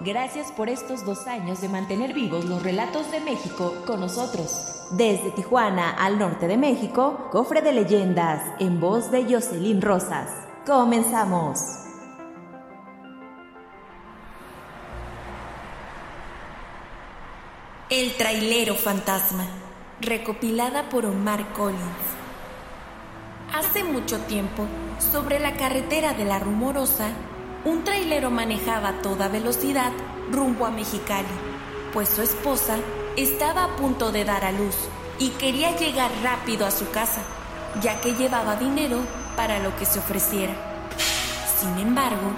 Gracias por estos dos años de mantener vivos los relatos de México con nosotros. Desde Tijuana al norte de México, Cofre de Leyendas, en voz de Jocelyn Rosas. Comenzamos. El trailero fantasma, recopilada por Omar Collins. Hace mucho tiempo, sobre la carretera de la Rumorosa, un trailero manejaba a toda velocidad rumbo a Mexicali, pues su esposa estaba a punto de dar a luz y quería llegar rápido a su casa, ya que llevaba dinero para lo que se ofreciera. Sin embargo,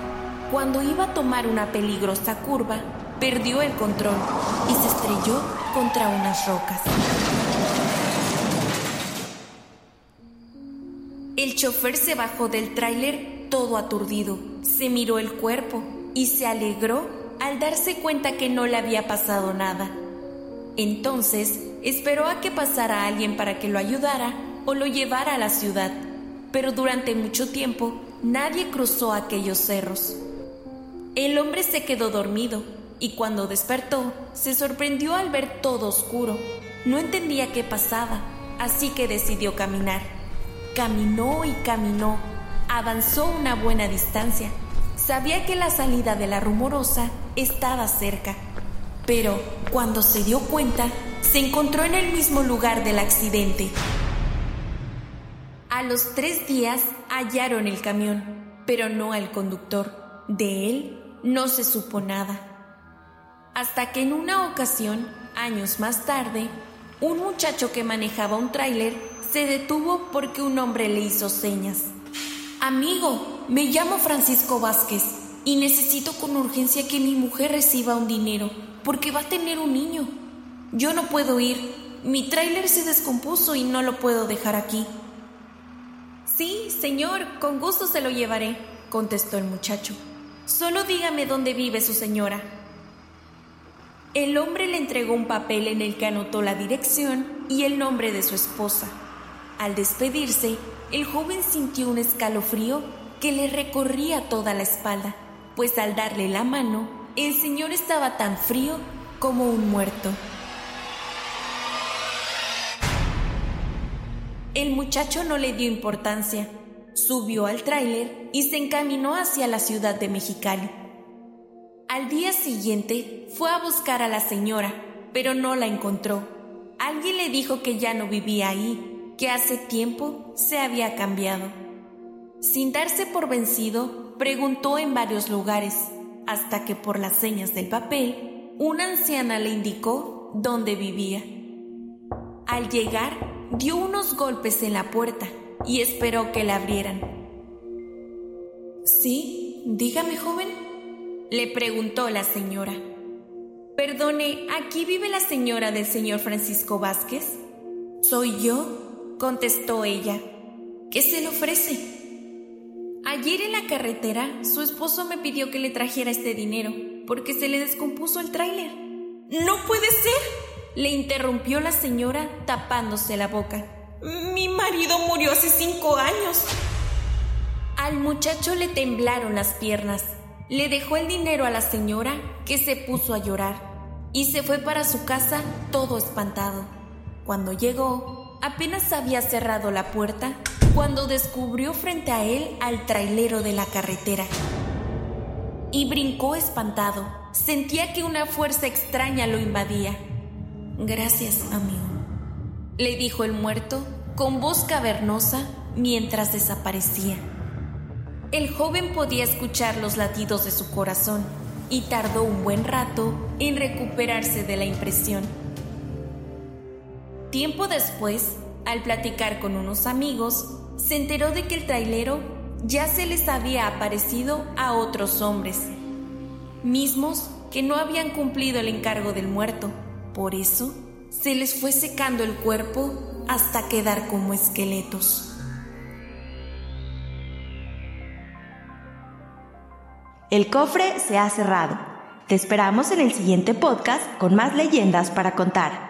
cuando iba a tomar una peligrosa curva, perdió el control y se estrelló contra unas rocas. El chofer se bajó del tráiler todo aturdido, se miró el cuerpo y se alegró al darse cuenta que no le había pasado nada. Entonces esperó a que pasara alguien para que lo ayudara o lo llevara a la ciudad, pero durante mucho tiempo nadie cruzó aquellos cerros. El hombre se quedó dormido y cuando despertó se sorprendió al ver todo oscuro. No entendía qué pasaba, así que decidió caminar. Caminó y caminó, avanzó una buena distancia. Sabía que la salida de la rumorosa estaba cerca, pero cuando se dio cuenta, se encontró en el mismo lugar del accidente. A los tres días hallaron el camión, pero no al conductor. De él no se supo nada. Hasta que en una ocasión, años más tarde, un muchacho que manejaba un tráiler se detuvo porque un hombre le hizo señas. Amigo, me llamo Francisco Vázquez y necesito con urgencia que mi mujer reciba un dinero porque va a tener un niño. Yo no puedo ir. Mi tráiler se descompuso y no lo puedo dejar aquí. Sí, señor, con gusto se lo llevaré, contestó el muchacho. Solo dígame dónde vive su señora. El hombre le entregó un papel en el que anotó la dirección y el nombre de su esposa. Al despedirse, el joven sintió un escalofrío que le recorría toda la espalda, pues al darle la mano, el señor estaba tan frío como un muerto. El muchacho no le dio importancia, subió al tráiler y se encaminó hacia la ciudad de Mexicali. Al día siguiente fue a buscar a la señora, pero no la encontró. Alguien le dijo que ya no vivía ahí, que hace tiempo se había cambiado. Sin darse por vencido, preguntó en varios lugares, hasta que por las señas del papel, una anciana le indicó dónde vivía. Al llegar, dio unos golpes en la puerta y esperó que la abrieran. ¿Sí? Dígame, joven, le preguntó la señora. Perdone, ¿aquí vive la señora del señor Francisco Vázquez? Soy yo, contestó ella. ¿Qué se le ofrece? Ayer en la carretera, su esposo me pidió que le trajera este dinero porque se le descompuso el tráiler. ¡No puede ser! Le interrumpió la señora tapándose la boca. Mi marido murió hace cinco años. Al muchacho le temblaron las piernas. Le dejó el dinero a la señora que se puso a llorar y se fue para su casa todo espantado. Cuando llegó, apenas había cerrado la puerta cuando descubrió frente a él al trailero de la carretera. Y brincó espantado. Sentía que una fuerza extraña lo invadía. Gracias, amigo, le dijo el muerto con voz cavernosa mientras desaparecía. El joven podía escuchar los latidos de su corazón y tardó un buen rato en recuperarse de la impresión. Tiempo después, al platicar con unos amigos, se enteró de que el trailero ya se les había aparecido a otros hombres, mismos que no habían cumplido el encargo del muerto. Por eso, se les fue secando el cuerpo hasta quedar como esqueletos. El cofre se ha cerrado. Te esperamos en el siguiente podcast con más leyendas para contar.